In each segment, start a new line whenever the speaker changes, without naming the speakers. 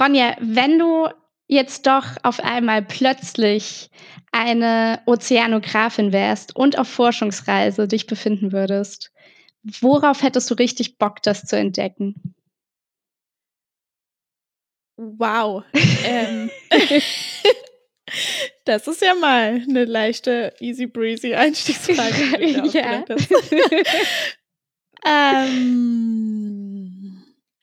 Ronja, wenn du jetzt doch auf einmal plötzlich eine Ozeanografin wärst und auf Forschungsreise dich befinden würdest, worauf hättest du richtig Bock, das zu entdecken?
Wow. ähm. Das ist ja mal eine leichte, easy breezy Einstiegsfrage. ja. ähm,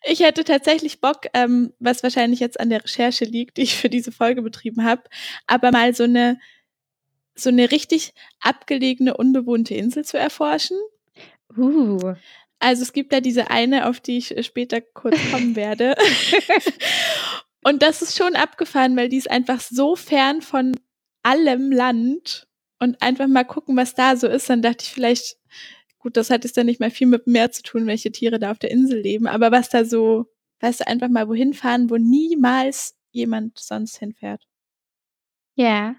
ich hätte tatsächlich Bock, ähm, was wahrscheinlich jetzt an der Recherche liegt, die ich für diese Folge betrieben habe, aber mal so eine so eine richtig abgelegene, unbewohnte Insel zu erforschen.
Uh.
Also es gibt da diese eine, auf die ich später kurz kommen werde. Und das ist schon abgefahren, weil die ist einfach so fern von allem Land und einfach mal gucken, was da so ist. Dann dachte ich vielleicht, gut, das hat jetzt dann nicht mehr viel mit dem Meer zu tun, welche Tiere da auf der Insel leben, aber was da so, weißt du, einfach mal wohin fahren, wo niemals jemand sonst hinfährt.
Ja,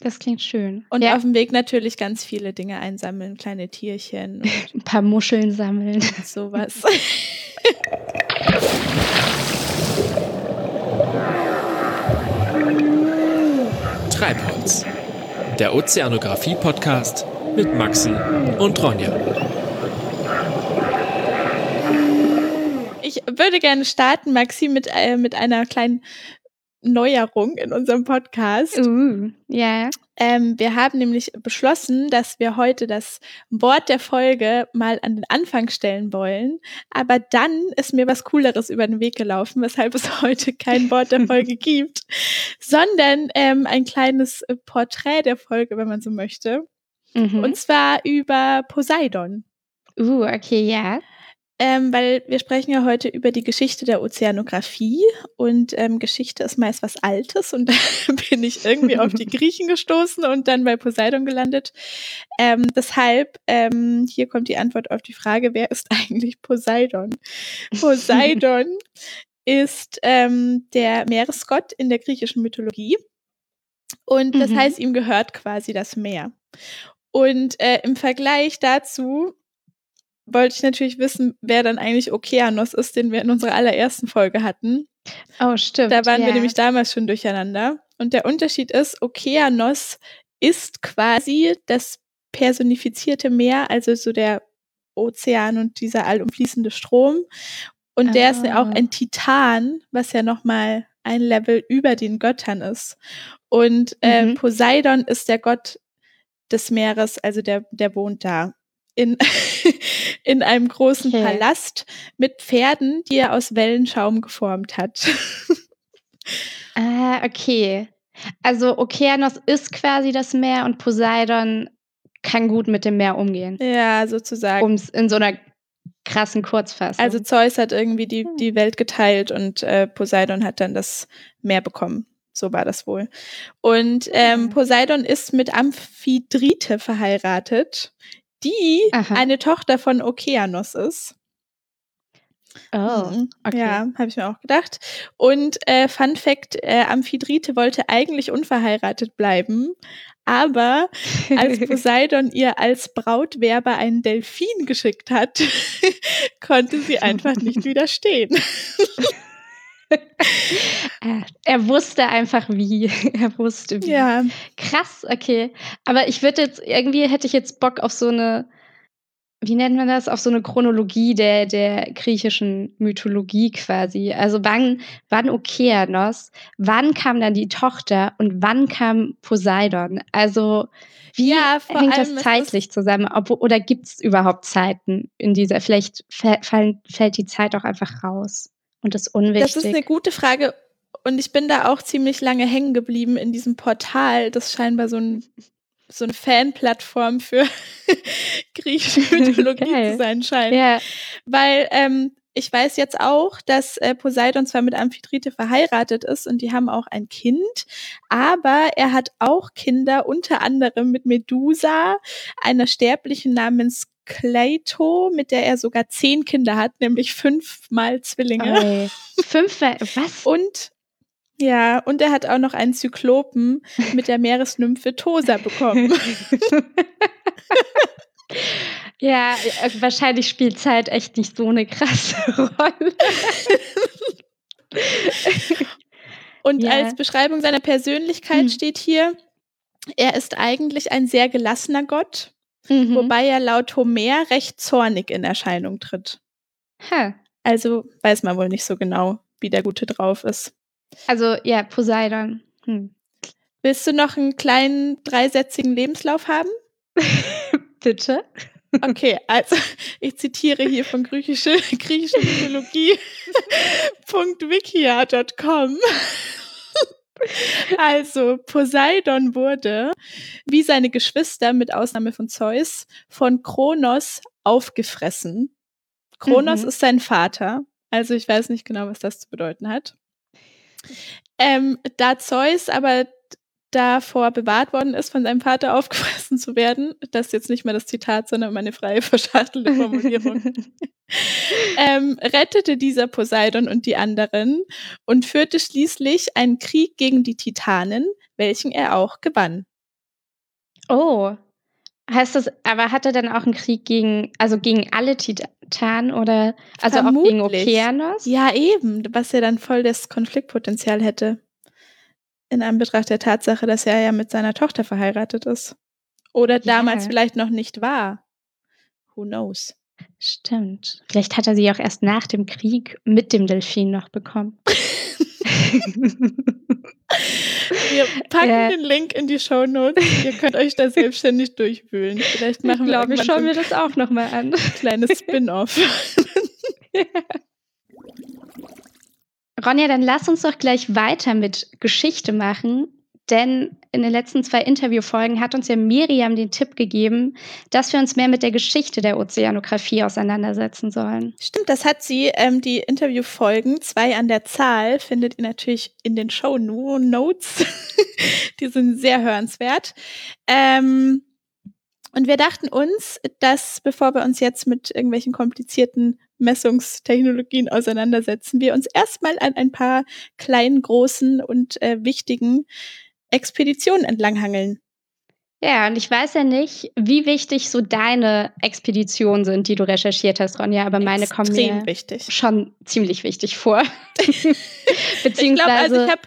das klingt schön.
Und
ja.
auf dem Weg natürlich ganz viele Dinge einsammeln, kleine Tierchen.
Ein paar Muscheln sammeln.
Und sowas.
Treibholz, der Ozeanographie-Podcast mit Maxi und Ronja.
Ich würde gerne starten, Maxi, mit, äh, mit einer kleinen Neuerung in unserem Podcast.
Uh, ja.
Ähm, wir haben nämlich beschlossen, dass wir heute das Wort der Folge mal an den Anfang stellen wollen. Aber dann ist mir was Cooleres über den Weg gelaufen, weshalb es heute kein Wort der Folge gibt, sondern ähm, ein kleines Porträt der Folge, wenn man so möchte. Mhm. Und zwar über Poseidon.
Uh, okay, ja
ähm, weil wir sprechen ja heute über die Geschichte der Ozeanographie und ähm, Geschichte ist meist was Altes und da bin ich irgendwie auf die Griechen gestoßen und dann bei Poseidon gelandet. Ähm, deshalb, ähm, hier kommt die Antwort auf die Frage, wer ist eigentlich Poseidon? Poseidon ist ähm, der Meeresgott in der griechischen Mythologie und das mhm. heißt, ihm gehört quasi das Meer. Und äh, im Vergleich dazu wollte ich natürlich wissen, wer dann eigentlich Okeanos ist, den wir in unserer allerersten Folge hatten.
Oh, stimmt.
Da waren ja. wir nämlich damals schon durcheinander. Und der Unterschied ist, Okeanos ist quasi das personifizierte Meer, also so der Ozean und dieser allumfließende Strom. Und oh. der ist ja auch ah. ein Titan, was ja nochmal ein Level über den Göttern ist. Und äh, mhm. Poseidon ist der Gott des Meeres, also der, der wohnt da in, in einem großen okay. Palast mit Pferden, die er aus Wellenschaum geformt hat.
ah, okay. Also Okeanos ist quasi das Meer und Poseidon kann gut mit dem Meer umgehen.
Ja, sozusagen.
Um es in so einer krassen Kurzfassung.
Also Zeus hat irgendwie die, hm. die Welt geteilt und äh, Poseidon hat dann das Meer bekommen. So war das wohl. Und ähm, Poseidon ist mit Amphidrite verheiratet, die Aha. eine Tochter von Okeanos ist.
Oh,
mhm. okay. Ja, habe ich mir auch gedacht. Und äh, Fun Fact: äh, Amphidrite wollte eigentlich unverheiratet bleiben, aber als Poseidon ihr als Brautwerber einen Delfin geschickt hat, konnte sie einfach nicht widerstehen.
er wusste einfach wie. Er wusste wie.
Ja.
Krass, okay. Aber ich würde jetzt, irgendwie hätte ich jetzt Bock auf so eine, wie nennt man das, auf so eine Chronologie der, der griechischen Mythologie quasi. Also wann, wann Okeanos, wann kam dann die Tochter und wann kam Poseidon? Also wie ja, hängt das zeitlich zusammen? Ob, oder gibt es überhaupt Zeiten in dieser, vielleicht fällt, fällt die Zeit auch einfach raus? Und das unwichtig?
Das ist eine gute Frage und ich bin da auch ziemlich lange hängen geblieben in diesem Portal, das scheinbar so ein so eine Fanplattform für griechische Mythologie zu sein scheint.
Ja.
Weil ähm, ich weiß jetzt auch, dass äh, Poseidon zwar mit Amphidrite verheiratet ist und die haben auch ein Kind, aber er hat auch Kinder, unter anderem mit Medusa, einer Sterblichen namens Cleito, mit der er sogar zehn Kinder hat, nämlich fünfmal Zwillinge.
Oh, fünfmal, was?
Und ja, und er hat auch noch einen Zyklopen mit der Meeresnymphe Tosa bekommen.
ja, äh, wahrscheinlich spielt Zeit echt nicht so eine krasse Rolle.
Und
Ja.
als Beschreibung seiner Persönlichkeit
Hm.
steht hier, er ist eigentlich ein sehr gelassener Gott,
Mhm.
wobei er laut Homer recht zornig in Erscheinung tritt.
Ha.
Also weiß man wohl nicht so genau, wie der Gute drauf ist.
Also, ja, Poseidon. Hm.
Willst du noch einen kleinen dreisätzigen Lebenslauf haben?
Bitte?
Okay, also ich zitiere hier von griechische, griechische Mythologie. Also, Poseidon wurde, wie seine Geschwister mit Ausnahme von Zeus, von Kronos aufgefressen. Kronos
Mhm.
ist sein Vater. Also ich weiß nicht genau, was das zu bedeuten hat. Ähm, da Zeus aber davor bewahrt worden ist, von seinem Vater aufgefressen zu werden, das ist jetzt nicht mehr das Zitat, sondern meine freie verschachtelte Formulierung, ähm, rettete dieser Poseidon und die anderen und führte schließlich einen Krieg gegen die Titanen, welchen er auch gewann.
Oh. Heißt das, aber hat er dann auch einen Krieg gegen, also gegen alle Titanen oder also auch gegen
Vermutlich.
Okeanos?
Ja, eben, was ja dann voll das Konfliktpotenzial hätte. In Anbetracht der Tatsache, dass er ja mit seiner Tochter verheiratet ist. Oder damals
Ja.
vielleicht noch nicht war. Who knows?
Stimmt. Vielleicht hat er sie auch erst nach dem Krieg mit dem Delfin noch bekommen.
Wir packen
Ja.
den Link in die Show Notes. Ihr könnt euch da selbstständig durchwühlen. Vielleicht machen
ich
wir
glaube, ich
irgendwann
schaue mir
so
das auch nochmal an.
ein kleines Spin-off.
Ronja, dann lass uns doch gleich weiter mit Geschichte machen, denn in den letzten zwei Interviewfolgen hat uns ja Miriam den Tipp gegeben, dass wir uns mehr mit der Geschichte der Ozeanographie auseinandersetzen sollen.
Stimmt, das hat sie. Ähm, die Interviewfolgen, zwei an der Zahl, findet ihr natürlich in den Show Notes. die sind sehr hörenswert. Ähm, und wir dachten uns, dass bevor wir uns jetzt mit irgendwelchen komplizierten Messungstechnologien auseinandersetzen, wir uns erstmal an ein paar kleinen, großen und äh, wichtigen Expeditionen entlanghangeln.
Ja, und ich weiß ja nicht, wie wichtig so deine Expeditionen sind, die du recherchiert hast, Ronja, aber meine kommen
Extrem
mir
wichtig.
schon ziemlich wichtig vor.
Ich glaube, also
Beziehungsweise,
ich habe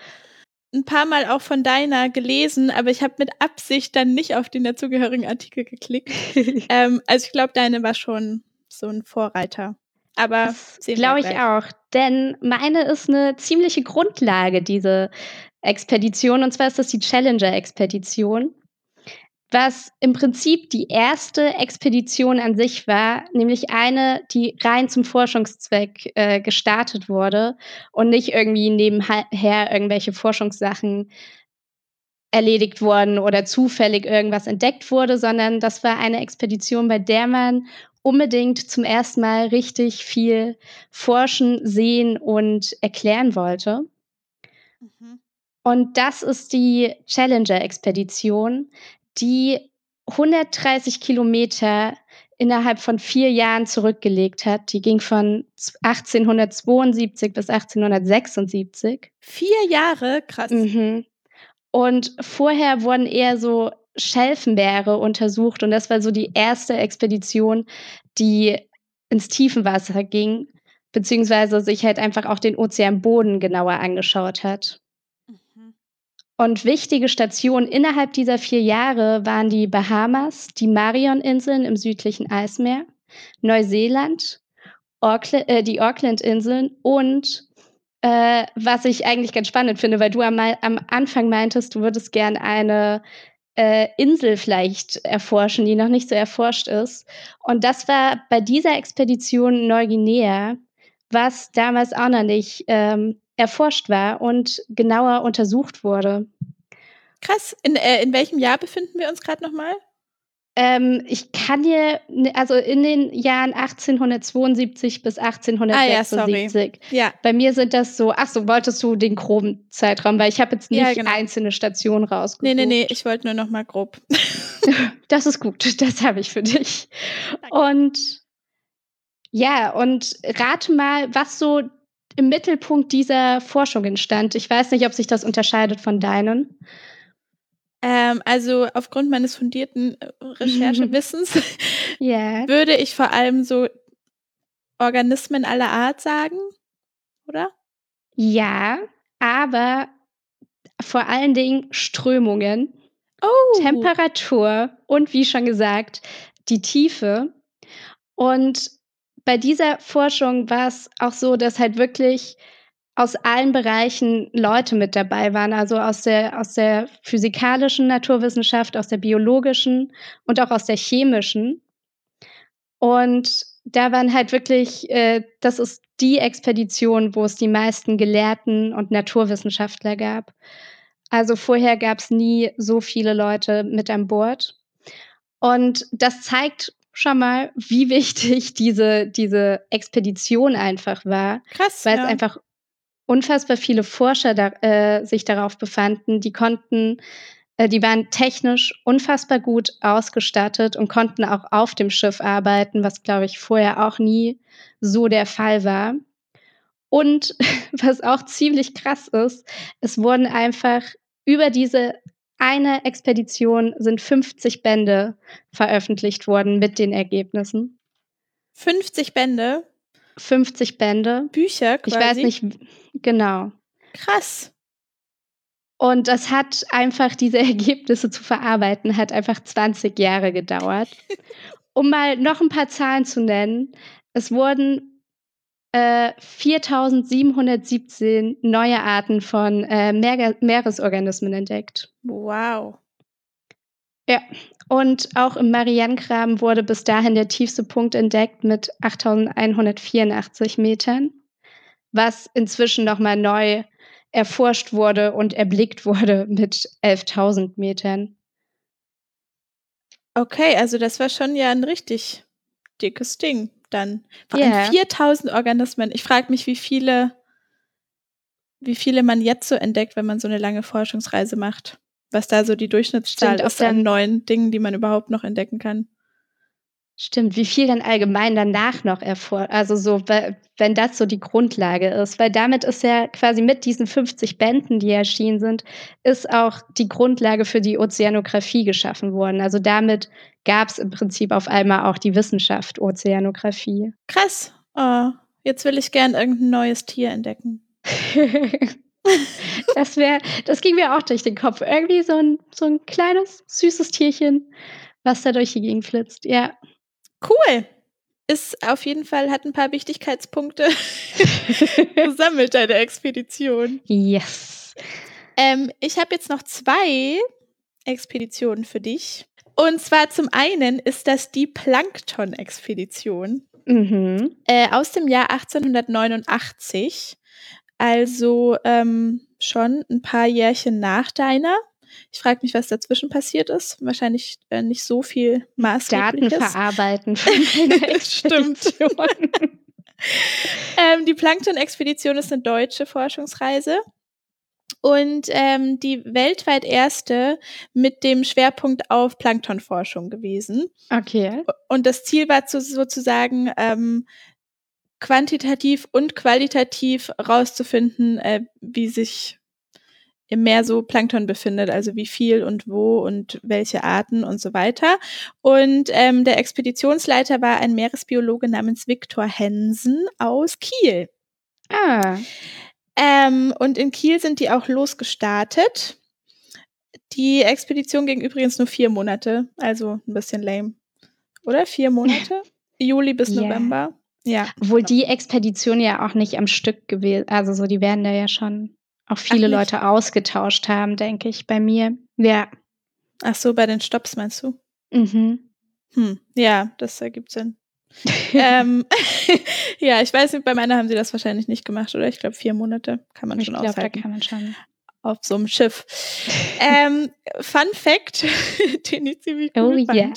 ein paar Mal auch von deiner gelesen, aber ich habe mit Absicht dann nicht auf den dazugehörigen Artikel geklickt. ähm, also ich glaube, deine war schon so ein Vorreiter. Aber
glaube ich auch. Denn meine ist eine ziemliche Grundlage, diese Expedition. Und zwar ist das die Challenger-Expedition. Was im Prinzip die erste Expedition an sich war, nämlich eine, die rein zum Forschungszweck äh, gestartet wurde und nicht irgendwie nebenher irgendwelche Forschungssachen erledigt wurden oder zufällig irgendwas entdeckt wurde, sondern das war eine Expedition, bei der man unbedingt zum ersten Mal richtig viel forschen, sehen und erklären wollte.
Mhm.
Und das ist die Challenger-Expedition, die 130 Kilometer innerhalb von vier Jahren zurückgelegt hat. Die ging von 1872 bis 1876.
Vier Jahre, krass.
Mhm. Und vorher wurden eher so Schelfenmeere untersucht und das war so die erste Expedition, die ins Tiefenwasser ging, beziehungsweise sich halt einfach auch den Ozeanboden genauer angeschaut hat. Und wichtige Stationen innerhalb dieser vier Jahre waren die Bahamas, die Marion-Inseln im südlichen Eismeer, Neuseeland, Auckland, äh, die Auckland-Inseln und äh, was ich eigentlich ganz spannend finde, weil du am, am Anfang meintest, du würdest gern eine äh, Insel vielleicht erforschen, die noch nicht so erforscht ist. Und das war bei dieser Expedition Neuguinea, was damals auch noch nicht ähm, erforscht war und genauer untersucht wurde.
Krass. In, äh, in welchem Jahr befinden wir uns gerade nochmal?
Ähm, ich kann dir, also in den Jahren 1872 bis 1876.
Ah, ja,
Bei mir sind das so, ach so, wolltest du den groben Zeitraum, weil ich habe jetzt nicht
Ja, genau.
einzelne Stationen rausgesucht.
Nee, nee, nee, ich wollte nur nochmal grob.
Das ist gut, das habe ich für dich. Und ja, und rate mal, was so im Mittelpunkt dieser Forschungen stand. Ich weiß nicht, ob sich das unterscheidet von deinen.
Ähm, also aufgrund meines fundierten äh, Recherchewissens
Ja.
würde ich vor allem so Organismen aller Art sagen, oder?
Ja, aber vor allen Dingen Strömungen,
Oh.
Temperatur und wie schon gesagt, die Tiefe. Und bei dieser Forschung war es auch so, dass halt wirklich aus allen Bereichen Leute mit dabei waren, also aus der, aus der physikalischen Naturwissenschaft, aus der biologischen und auch aus der chemischen. Und da waren halt wirklich, äh, das ist die Expedition, wo es die meisten Gelehrten und Naturwissenschaftler gab. Also vorher gab es nie so viele Leute mit an Bord. Und das zeigt schon mal, wie wichtig diese, diese Expedition einfach war,
Krass.
weil
ja.
es einfach unfassbar viele Forscher da, äh, sich darauf befanden, die konnten, äh, die waren technisch unfassbar gut ausgestattet und konnten auch auf dem Schiff arbeiten, was, glaube ich, vorher auch nie so der Fall war. Und was auch ziemlich krass ist, es wurden einfach über diese eine Expedition sind 50 Bände veröffentlicht worden mit den Ergebnissen.
50 Bände,
50 Bände.
Bücher quasi.
Ich weiß nicht, genau.
Krass.
Und das hat einfach, diese Ergebnisse zu verarbeiten, hat einfach 20 Jahre gedauert. Um mal noch ein paar Zahlen zu nennen. Es wurden äh, 4717 neue Arten von äh, Meer Meeresorganismen entdeckt.
Wow.
Ja, und auch im Marianengraben wurde bis dahin der tiefste Punkt entdeckt mit 8184 Metern, was inzwischen nochmal neu erforscht wurde und erblickt wurde mit 11.000 Metern.
Okay, also das war schon ja ein richtig dickes Ding dann. Vor allem 4000 Organismen. Ich frage mich, wie viele, wie viele man jetzt so entdeckt, wenn man so eine lange Forschungsreise macht. Was da so die Durchschnittszahl
Stimmt,
ist an neuen Dingen, die man überhaupt noch entdecken kann.
Stimmt, wie viel dann allgemein danach noch erforscht, also so, we- wenn das so die Grundlage ist, weil damit ist ja quasi mit diesen 50 Bänden, die erschienen sind, ist auch die Grundlage für die Ozeanographie geschaffen worden. Also damit gab es im Prinzip auf einmal auch die Wissenschaft Ozeanographie.
Krass. Oh, jetzt will ich gern irgendein neues Tier entdecken.
das wäre, das ging mir auch durch den Kopf. Irgendwie so ein, so ein kleines, süßes Tierchen, was da durch die Gegend flitzt. Ja.
Cool. Ist auf jeden Fall, hat ein paar Wichtigkeitspunkte gesammelt, deine Expedition.
Yes.
Ähm, ich habe jetzt noch zwei Expeditionen für dich. Und zwar zum einen ist das die Plankton-Expedition
Mhm.
äh, aus dem Jahr 1889. Also ähm, schon ein paar Jährchen nach deiner. Ich frage mich, was dazwischen passiert ist. Wahrscheinlich äh, nicht so viel
Daten
maßgebliches.
verarbeiten von meiner
Stimmt. Ähm, die Plankton-Expedition ist eine deutsche Forschungsreise und ähm, die weltweit erste mit dem Schwerpunkt auf Planktonforschung gewesen.
Okay.
Und das Ziel war zu, sozusagen ähm, quantitativ und qualitativ rauszufinden, äh, wie sich im Meer so Plankton befindet, also wie viel und wo und welche Arten und so weiter. Und ähm, der Expeditionsleiter war ein Meeresbiologe namens Viktor Hensen aus Kiel.
Ah,
Ähm, und in Kiel sind die auch losgestartet. Die Expedition ging übrigens nur vier Monate, also ein bisschen lame. Oder? Vier Monate? Juli bis
Ja.
November. Ja.
obwohl die Expedition ja auch nicht am Stück gewesen, also so, die werden da ja schon auch viele
nicht?
Leute ausgetauscht haben, denke ich, bei mir. Ja.
Ach so, bei den Stops meinst du?
Mhm.
Hm. Ja, das ergibt Sinn. ähm, ja, ich weiß nicht, bei meiner haben sie das wahrscheinlich nicht gemacht, oder? Ich glaube, vier Monate kann man
Ich
schon
glaube, da
aushalten.
kann man schon.
auf so einem Schiff. ähm, Fun Fact, den ich ziemlich cool
Oh,
fand.
ja.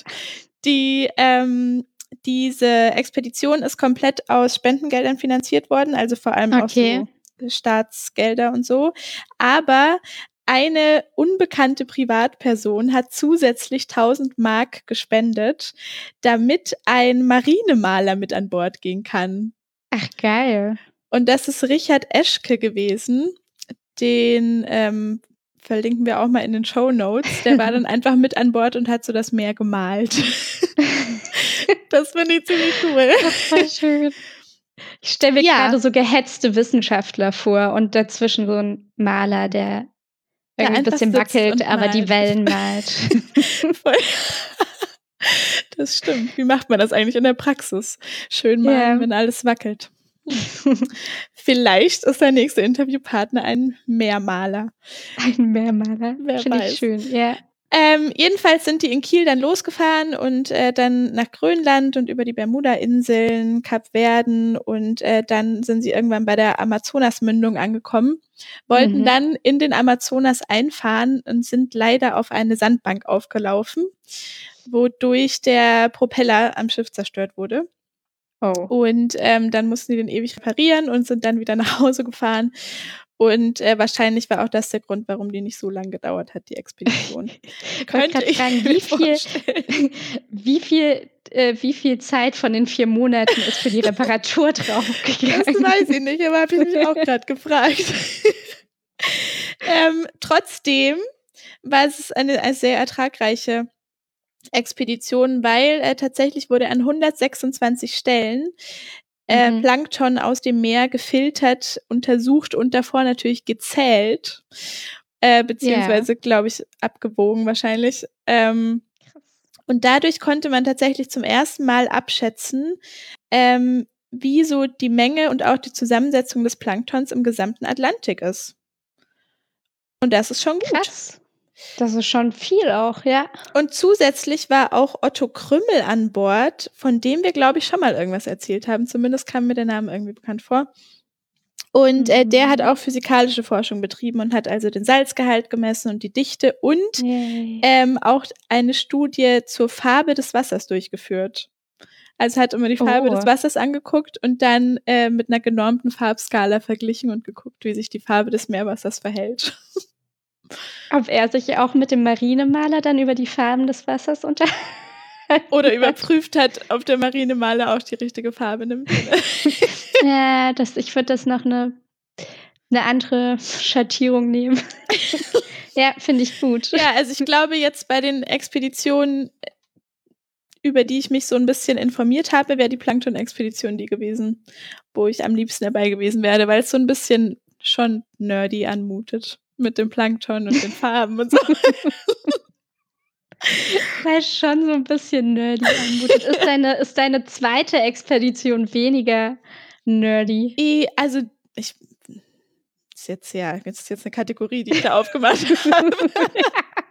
Die, ähm, diese Expedition ist komplett aus Spendengeldern finanziert worden, also vor allem
Okay.
auch so Staatsgelder und so. Aber eine unbekannte Privatperson hat zusätzlich 1000 Mark gespendet, damit ein Marinemaler mit an Bord gehen kann.
Ach, geil.
Und das ist Richard Eschke gewesen. Den ähm, verlinken wir auch mal in den Show Notes. Der war dann einfach mit an Bord und hat so das Meer gemalt. das finde ich ziemlich cool.
Voll schön. Ich stelle mir
Ja.
gerade so gehetzte Wissenschaftler vor und dazwischen so ein Maler, der irgendwie ein bisschen wackelt, aber die Wellen malt.
das stimmt. Wie macht man das eigentlich in der Praxis? Schön malen, yeah. wenn alles wackelt. Vielleicht ist der nächste Interviewpartner ein Mehrmaler.
Ein Mehrmaler? Finde ich schön, ja.
Ähm, jedenfalls sind die in Kiel dann losgefahren und äh, dann nach Grönland und über die Bermuda-Inseln, Kapverden und äh, dann sind sie irgendwann bei der Amazonasmündung angekommen, wollten mhm. dann in den Amazonas einfahren und sind leider auf eine Sandbank aufgelaufen, wodurch der Propeller am Schiff zerstört wurde.
Oh.
Und ähm, dann mussten die den ewig reparieren und sind dann wieder nach Hause gefahren. Und äh, wahrscheinlich war auch das der Grund, warum die nicht so lange gedauert hat, die Expedition.
Könnte ich fragen, wie viel, wie viel, äh, wie viel Zeit von den vier Monaten ist für die Reparatur draufgegangen?
Das weiß ich nicht, aber habe ich mich auch gerade gefragt. ähm, trotzdem war es eine, eine sehr ertragreiche Expedition, weil äh, tatsächlich wurde an 126 Stellen äh, mhm. Plankton aus dem Meer gefiltert, untersucht und davor natürlich gezählt, äh, beziehungsweise, yeah. glaube ich, abgewogen wahrscheinlich. Ähm, und dadurch konnte man tatsächlich zum ersten Mal abschätzen, ähm, wie so die Menge und auch die Zusammensetzung des Planktons im gesamten Atlantik ist. Und das ist schon gut.
Krass. Das ist schon viel auch, ja.
Und zusätzlich war auch Otto Krümmel an Bord, von dem wir, glaube ich, schon mal irgendwas erzählt haben. Zumindest kam mir der Name irgendwie bekannt vor. Und äh, der hat mhm. auch physikalische Forschung betrieben und hat also den Salzgehalt gemessen und die Dichte und ähm, auch eine Studie zur Farbe des Wassers durchgeführt. Also hat immer die Farbe oh. des Wassers angeguckt und dann äh, mit einer genormten Farbskala verglichen und geguckt, wie sich die Farbe des Meerwassers verhält.
Ob er sich auch mit dem Marinemaler dann über die Farben des Wassers unter
oder überprüft hat, ob der Marinemaler auch die richtige Farbe nimmt.
ja, das, ich würde das noch eine, eine andere Schattierung nehmen. ja, finde ich gut.
Ja, also ich glaube jetzt bei den Expeditionen, über die ich mich so ein bisschen informiert habe, wäre die Plankton-Expedition die gewesen, wo ich am liebsten dabei gewesen wäre, weil es so ein bisschen schon nerdy anmutet mit dem Plankton und den Farben und so.
Weil schon so ein bisschen nerdy anmutet. Ist deine, ist deine zweite Expedition weniger nerdy?
Also, ich. Ist jetzt ja, jetzt ist jetzt eine Kategorie, die ich da aufgemacht habe.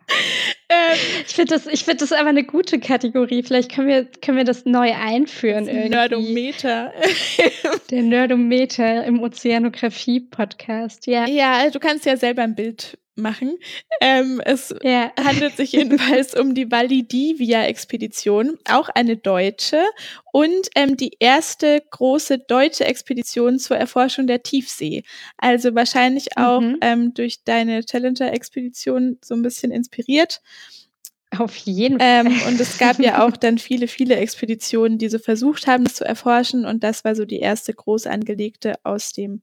ähm, ich finde das, find das aber eine gute Kategorie. Vielleicht können wir, können wir das neu einführen. Das irgendwie.
Nerdometer.
Der Nerdometer im Ozeanografie-Podcast, ja.
Ja, du kannst ja selber ein Bild machen. Ähm, es ja. handelt sich jedenfalls um die Valdivia-Expedition, auch eine deutsche und ähm, die erste große deutsche Expedition zur Erforschung der Tiefsee. Also wahrscheinlich auch mhm. ähm, durch deine Challenger-Expedition so ein bisschen inspiriert.
Auf jeden
ähm, Fall. Ähm, und es gab ja auch dann viele, viele Expeditionen, die so versucht haben, das zu erforschen. Und das war so die erste groß angelegte aus dem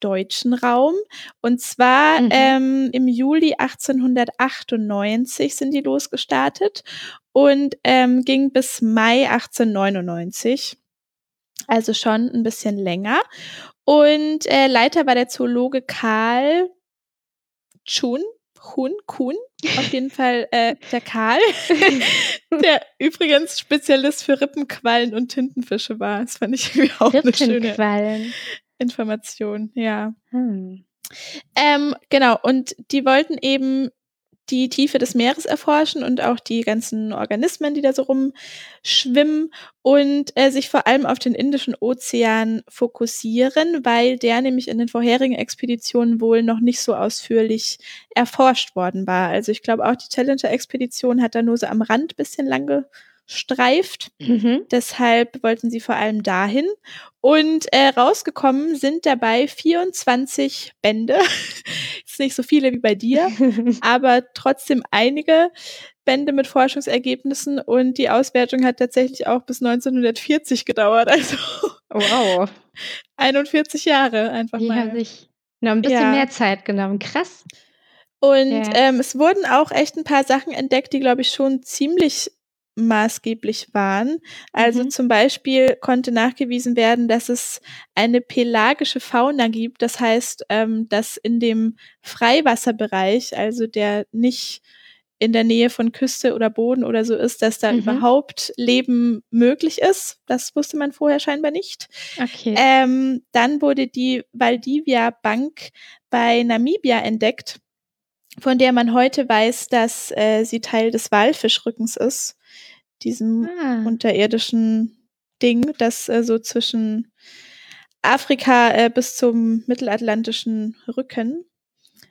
deutschen Raum. Und zwar mhm. ähm, im Juli 1898 sind die losgestartet und ähm, ging bis Mai 1899. Also schon ein bisschen länger. Und äh, Leiter war der Zoologe Karl Chun, Hun, Kuhn, auf jeden Fall äh, der Karl, der übrigens Spezialist für Rippenquallen und Tintenfische war. Das fand ich irgendwie auch eine schöne Information, ja. Hm. Ähm, genau, und die wollten eben die Tiefe des Meeres erforschen und auch die ganzen Organismen, die da so rumschwimmen und äh, sich vor allem auf den Indischen Ozean fokussieren, weil der nämlich in den vorherigen Expeditionen wohl noch nicht so ausführlich erforscht worden war. Also ich glaube auch die Challenger-Expedition hat da nur so am Rand bisschen lang streift. Mhm. Deshalb wollten sie vor allem dahin. Und äh, rausgekommen sind dabei 24 Bände. Ist nicht so viele wie bei dir, aber trotzdem einige Bände mit Forschungsergebnissen. Und die Auswertung hat tatsächlich auch bis 1940 gedauert. Also
wow.
41 Jahre einfach
die
mal.
Haben sich noch ein bisschen ja. mehr Zeit genommen. Krass.
Und ja. ähm, es wurden auch echt ein paar Sachen entdeckt, die, glaube ich, schon ziemlich maßgeblich waren. Also
Mhm.
zum Beispiel konnte nachgewiesen werden, dass es eine pelagische Fauna gibt. Das heißt, ähm, dass in dem Freiwasserbereich, also der nicht in der Nähe von Küste oder Boden oder so ist, dass da
Mhm.
überhaupt Leben möglich ist. Das wusste man vorher scheinbar nicht.
Okay.
Ähm, dann wurde die Valdivia Bank bei Namibia entdeckt, von der man heute weiß, dass äh, sie Teil des Walfischrückens ist, diesem
ah.
unterirdischen Ding, das äh, so zwischen Afrika äh, bis zum mittelatlantischen Rücken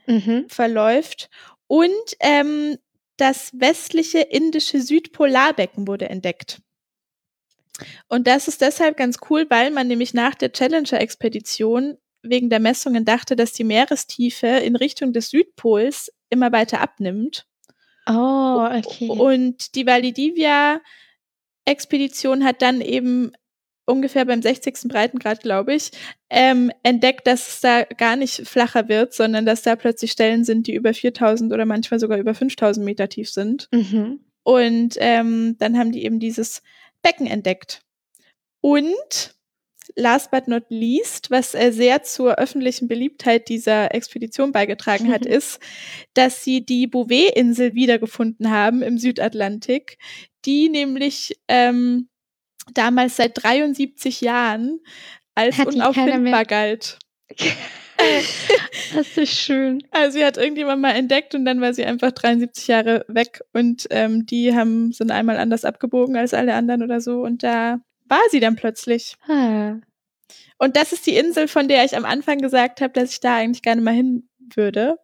Mhm.
verläuft. Und ähm, das westliche indische Südpolarbecken wurde entdeckt. Und das ist deshalb ganz cool, weil man nämlich nach der Challenger-Expedition wegen der Messungen dachte, dass die Meerestiefe in Richtung des Südpols immer weiter abnimmt.
Oh, okay.
Und die Valdivia-Expedition hat dann eben ungefähr beim 60. Breitengrad, glaube ich, ähm, entdeckt, dass es da gar nicht flacher wird, sondern dass da plötzlich Stellen sind, die über 4000 oder manchmal sogar über 5000 Meter tief sind.
Mhm.
Und ähm, dann haben die eben dieses Becken entdeckt. Und last but not least, was äh, sehr zur öffentlichen Beliebtheit dieser Expedition beigetragen hat, ist, dass sie die Bouvet-Insel wiedergefunden haben im Südatlantik, die nämlich ähm, damals seit 73 Jahren als
Hat
unauffindbar galt.
Das ist schön.
Also sie hat irgendjemand mal entdeckt und dann war sie einfach 73 Jahre weg und ähm, die haben sind einmal anders abgebogen als alle anderen oder so und da war sie dann plötzlich.
Ah.
Und das ist die Insel, von der ich am Anfang gesagt habe, dass ich da eigentlich gerne mal hin würde,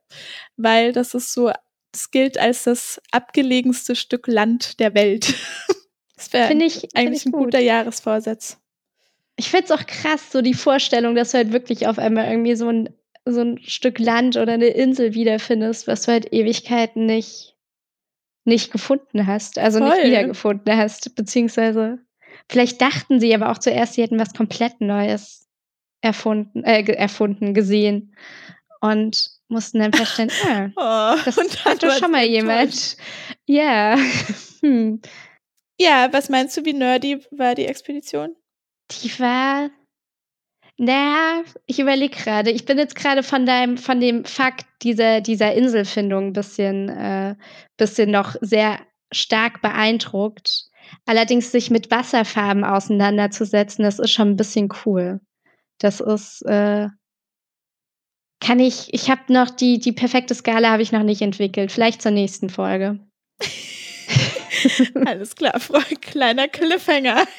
weil das ist so, das gilt als das abgelegenste Stück Land der Welt. Das wäre
Finde ich find
eigentlich
ich
ein
gut.
guter Jahresvorsatz.
Ich finde es auch krass, so die Vorstellung, dass du halt wirklich auf einmal irgendwie so ein, so ein Stück Land oder eine Insel wiederfindest, was du halt Ewigkeiten nicht, nicht gefunden hast. Also nicht
Voll.
wiedergefunden hast. Beziehungsweise, vielleicht dachten sie aber auch zuerst, sie hätten was komplett Neues erfunden, äh, erfunden, gesehen. Und mussten dann feststellen, ah,
Oh,
das hatte
war
schon mal jemand. Ja. hm.
Ja, was meinst du, wie nerdy war die Expedition?
Die war. Naja, ich überlege gerade. Ich bin jetzt gerade von deinem, von dem Fakt dieser, dieser Inselfindung ein bisschen, äh, bisschen noch sehr stark beeindruckt. Allerdings sich mit Wasserfarben auseinanderzusetzen, das ist schon ein bisschen cool. Das ist, äh, kann ich, ich habe noch die, die perfekte Skala habe ich noch nicht entwickelt. Vielleicht zur nächsten Folge.
Alles klar, Frau, kleiner Cliffhanger.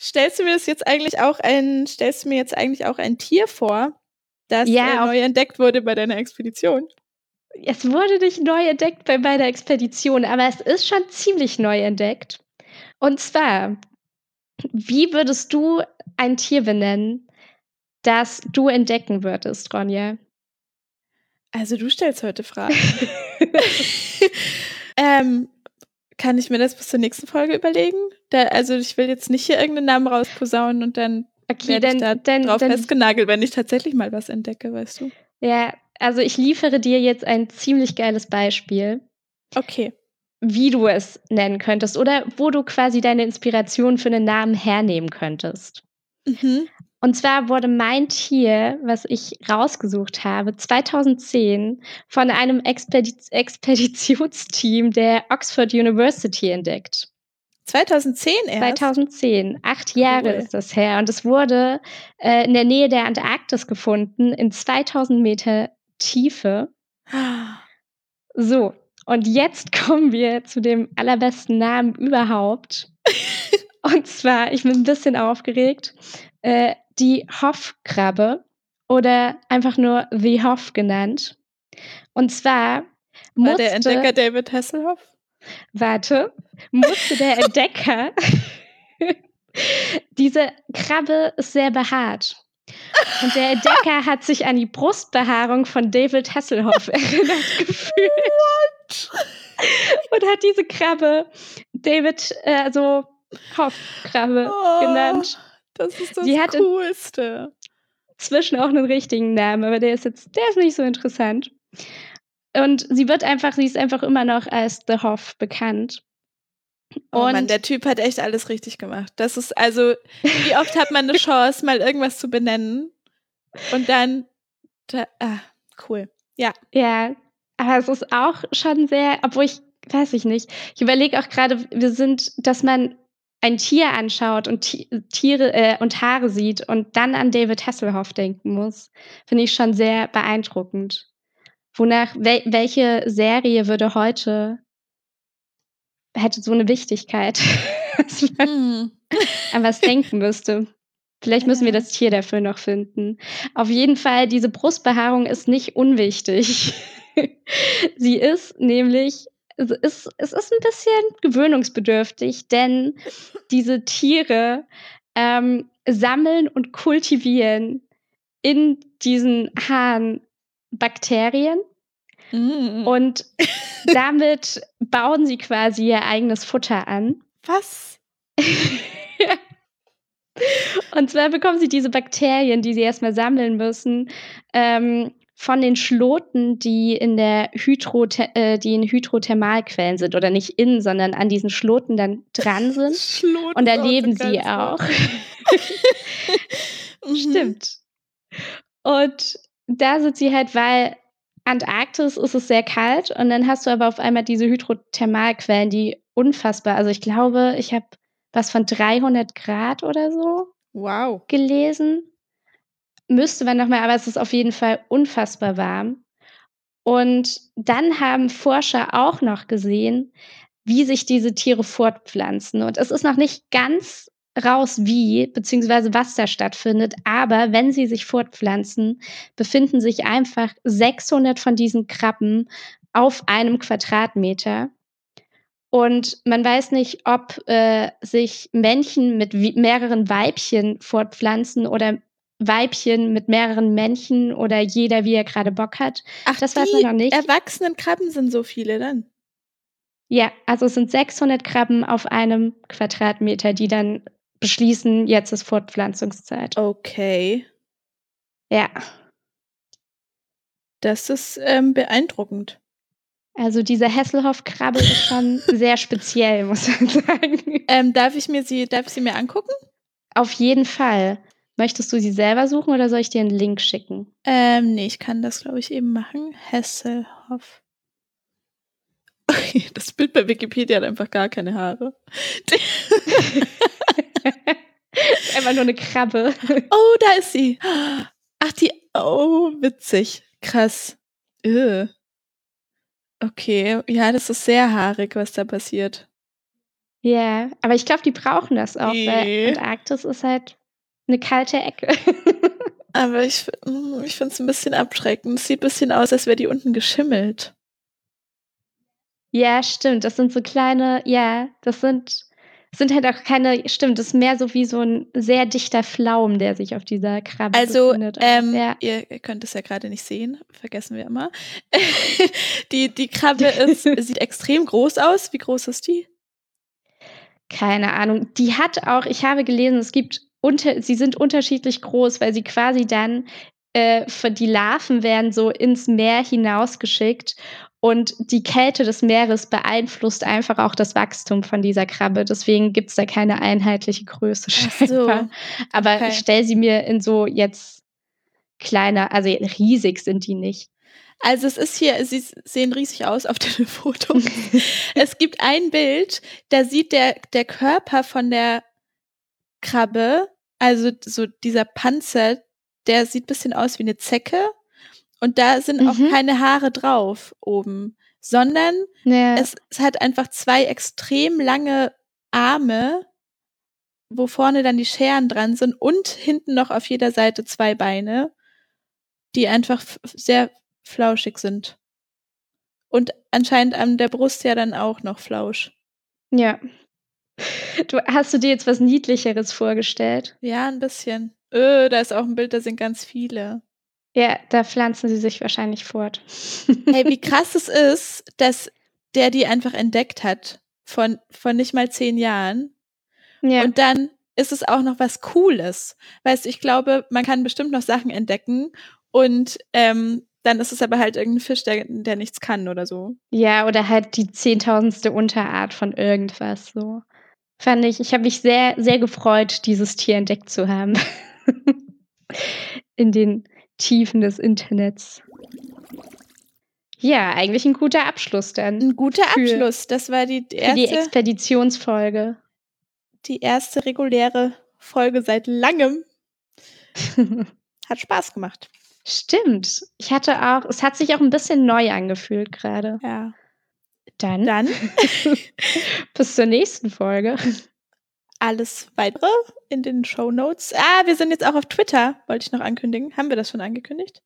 stellst du mir das jetzt eigentlich auch ein, stellst du mir jetzt eigentlich auch ein Tier vor, das
Ja,
äh, neu entdeckt wurde bei deiner Expedition?
Es wurde nicht neu entdeckt bei meiner Expedition, aber es ist schon ziemlich neu entdeckt. Und zwar, wie würdest du ein Tier benennen, das du entdecken würdest, Ronja?
Also du stellst heute Fragen. ähm, kann ich mir das bis zur nächsten Folge überlegen? Da, also ich will jetzt nicht hier irgendeinen Namen rausposaunen und dann
Okay,
werde ich da
dann,
drauf
dann
festgenagelt, wenn ich tatsächlich mal was entdecke, weißt du?
ja, also ich liefere dir jetzt ein ziemlich geiles Beispiel,
Okay.
wie du es nennen könntest oder wo du quasi deine Inspiration für einen Namen hernehmen könntest.
Mhm.
Und zwar wurde mein Tier, was ich rausgesucht habe, 2010 von einem Expedi Expeditionsteam der Oxford University entdeckt.
2010 erst?
2010, acht Jahre
Cool.
ist das her. Und es wurde äh, in der Nähe der Antarktis gefunden, in 2000 Meter Tiefe. So, und jetzt kommen wir zu dem allerbesten Namen überhaupt. und zwar, ich bin ein bisschen aufgeregt, äh, die Hoffkrabbe oder einfach nur The Hoff genannt. Und zwar
War
musste,
der Entdecker David Hasselhoff?
warte, musste der Entdecker, diese Krabbe ist sehr behaart. Und der Entdecker hat sich an die Brustbehaarung von David Hasselhoff erinnert gefühlt. Und hat diese Krabbe David, äh, also Hoff-Krabbe
Oh,
genannt.
Das ist das
in-
Coolste.
Zwischen auch einen richtigen Namen, aber der ist jetzt, der ist nicht so interessant. Und sie wird einfach, sie ist einfach immer noch als The Hoff bekannt.
Oh
Und
Mann, der Typ hat echt alles richtig gemacht. Das ist also, wie oft hat man eine Chance, mal irgendwas zu benennen und dann, da, ah, cool. Ja,
Ja, aber es ist auch schon sehr, obwohl ich, weiß ich nicht. Ich überlege auch gerade, wir sind, dass man ein Tier anschaut und Ti Tiere äh, und Haare sieht und dann an David Hasselhoff denken muss, finde ich schon sehr beeindruckend. Wonach, wel welche Serie würde heute, hätte so eine Wichtigkeit, dass man
Hm.
an was denken müsste. Vielleicht müssen wir das Tier dafür noch finden. Auf jeden Fall, diese Brustbehaarung ist nicht unwichtig. Sie ist nämlich, es ist, es ist ein bisschen gewöhnungsbedürftig, denn diese Tiere ähm, sammeln und kultivieren in diesen Haaren Bakterien
Mm.
und damit bauen sie quasi ihr eigenes Futter an.
Was?
Und zwar bekommen sie diese Bakterien, die sie erstmal sammeln müssen, ähm, von den Schloten, die in der Hydrothe äh, die in Hydrothermalquellen sind oder nicht in, sondern an diesen Schloten dann dran sind.
Schlot
Und da leben sie auch.
Mhm.
Stimmt. Und da sind sie halt, weil Antarktis ist es sehr kalt und dann hast du aber auf einmal diese Hydrothermalquellen, die unfassbar, also ich glaube, ich habe was von 300 Grad oder so
Wow.
gelesen. Müsste man nochmal, aber es ist auf jeden Fall unfassbar warm. Und dann haben Forscher auch noch gesehen, wie sich diese Tiere fortpflanzen. Und es ist noch nicht ganz raus, wie, beziehungsweise was da stattfindet. Aber wenn sie sich fortpflanzen, befinden sich einfach 600 von diesen Krabben auf einem Quadratmeter. Und man weiß nicht, ob äh, sich Männchen mit mehreren Weibchen fortpflanzen oder Weibchen mit mehreren Männchen oder jeder, wie er gerade Bock hat.
Ach,
Das weiß man noch nicht.
erwachsenen Krabben sind so viele dann.
Ja, also es sind 600 Krabben auf einem Quadratmeter, die dann beschließen, jetzt ist Fortpflanzungszeit.
Okay.
Ja,
Das ist ähm, beeindruckend.
also diese Hesselhoff-Krabbe ist schon sehr speziell, muss man sagen.
Ähm, darf ich mir sie, darf ich sie mir angucken?
Auf jeden Fall. Möchtest du sie selber suchen oder soll ich dir einen Link schicken?
Ähm, nee, ich kann das, glaube ich, eben machen. Hesselhoff. Das Bild bei Wikipedia hat einfach gar keine Haare.
Einfach nur eine Krabbe.
Oh, da ist sie. Ach, die. Oh, witzig. Krass. Öh. Okay, ja, das ist sehr haarig, was da passiert.
Ja, aber ich glaube, die brauchen das auch,
Nee.
weil Antarktis ist halt eine kalte Ecke.
Aber ich, mm, ich finde es ein bisschen abschreckend. Es sieht ein bisschen aus, als wäre die unten geschimmelt.
ja, stimmt. Das sind so kleine, ja, das sind, sind halt auch keine, stimmt, das ist mehr so wie so ein sehr dichter Flaum, der sich auf dieser Krabbe
Also,
befindet.
ähm,
ja.
ihr, könnt es ja gerade nicht sehen, vergessen wir immer. die, die Krabbe ist, sieht extrem groß aus. Wie groß ist die?
Keine Ahnung. Die hat auch, ich habe gelesen, es gibt unter, sie sind unterschiedlich groß, weil sie quasi dann, äh, für die Larven werden so ins Meer hinausgeschickt und die Kälte des Meeres beeinflusst einfach auch das Wachstum von dieser Krabbe. Deswegen gibt es da keine einheitliche Größe.
So.
Aber
okay.
ich stelle sie mir in so jetzt kleiner, also riesig sind die nicht.
Also es ist hier, sie sehen riesig aus auf den Fotos. es gibt ein Bild, da sieht der, der Körper von der Krabbe, also so dieser Panzer, der sieht bisschen aus wie eine Zecke. Und da sind auch
Mhm.
keine Haare drauf oben, sondern
Ja.
es, es hat einfach zwei extrem lange Arme, wo vorne dann die Scheren dran sind und hinten noch auf jeder Seite zwei Beine, die einfach sehr flauschig sind. Und anscheinend an der Brust ja dann auch noch Flausch.
ja. Du, hast du dir jetzt was Niedlicheres vorgestellt?
Ja, ein bisschen. Öh, da ist auch ein Bild, da sind ganz viele.
Ja, da pflanzen sie sich wahrscheinlich fort.
Hey, wie krass es ist, dass der die einfach entdeckt hat. Von, von nicht mal zehn Jahren.
ja.
Und dann ist es auch noch was Cooles. Weißt du, ich glaube, man kann bestimmt noch Sachen entdecken und ähm, Dann ist es aber halt irgendein Fisch, der, der nichts kann oder so.
Ja, oder halt die zehntausendste Unterart von irgendwas so. Fand ich, ich habe mich sehr, sehr gefreut, dieses Tier entdeckt zu haben. In den Tiefen des Internets. Ja, eigentlich ein guter Abschluss dann.
Ein guter
Für-
Abschluss. Das war die
Für die
erste,
Expeditionsfolge.
die erste reguläre Folge seit langem. Hat Spaß gemacht.
Stimmt. Ich hatte auch, es hat sich auch ein bisschen neu angefühlt gerade.
Ja.
Dann,
Dann
bis zur nächsten Folge.
Alles weitere in den Show Notes. Ah, wir sind jetzt auch auf Twitter, wollte ich noch ankündigen. Haben wir das schon angekündigt?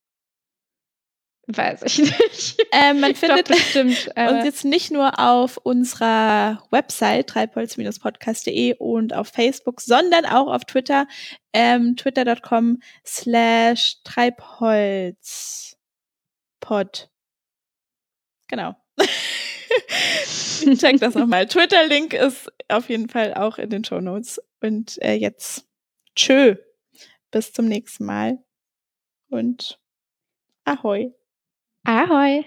Weiß ich nicht.
Ähm, man
Ich glaub
findet
bestimmt.
uns jetzt nicht nur auf unserer Website treibholz-podcast.de und auf Facebook, sondern auch auf Twitter, ähm, twitter.com slash treibholzpod. Genau. Check das nochmal. Twitter-Link ist auf jeden Fall auch in den Show Notes. Und äh, jetzt tschö. Bis zum nächsten Mal. Und ahoi.
Ahoi.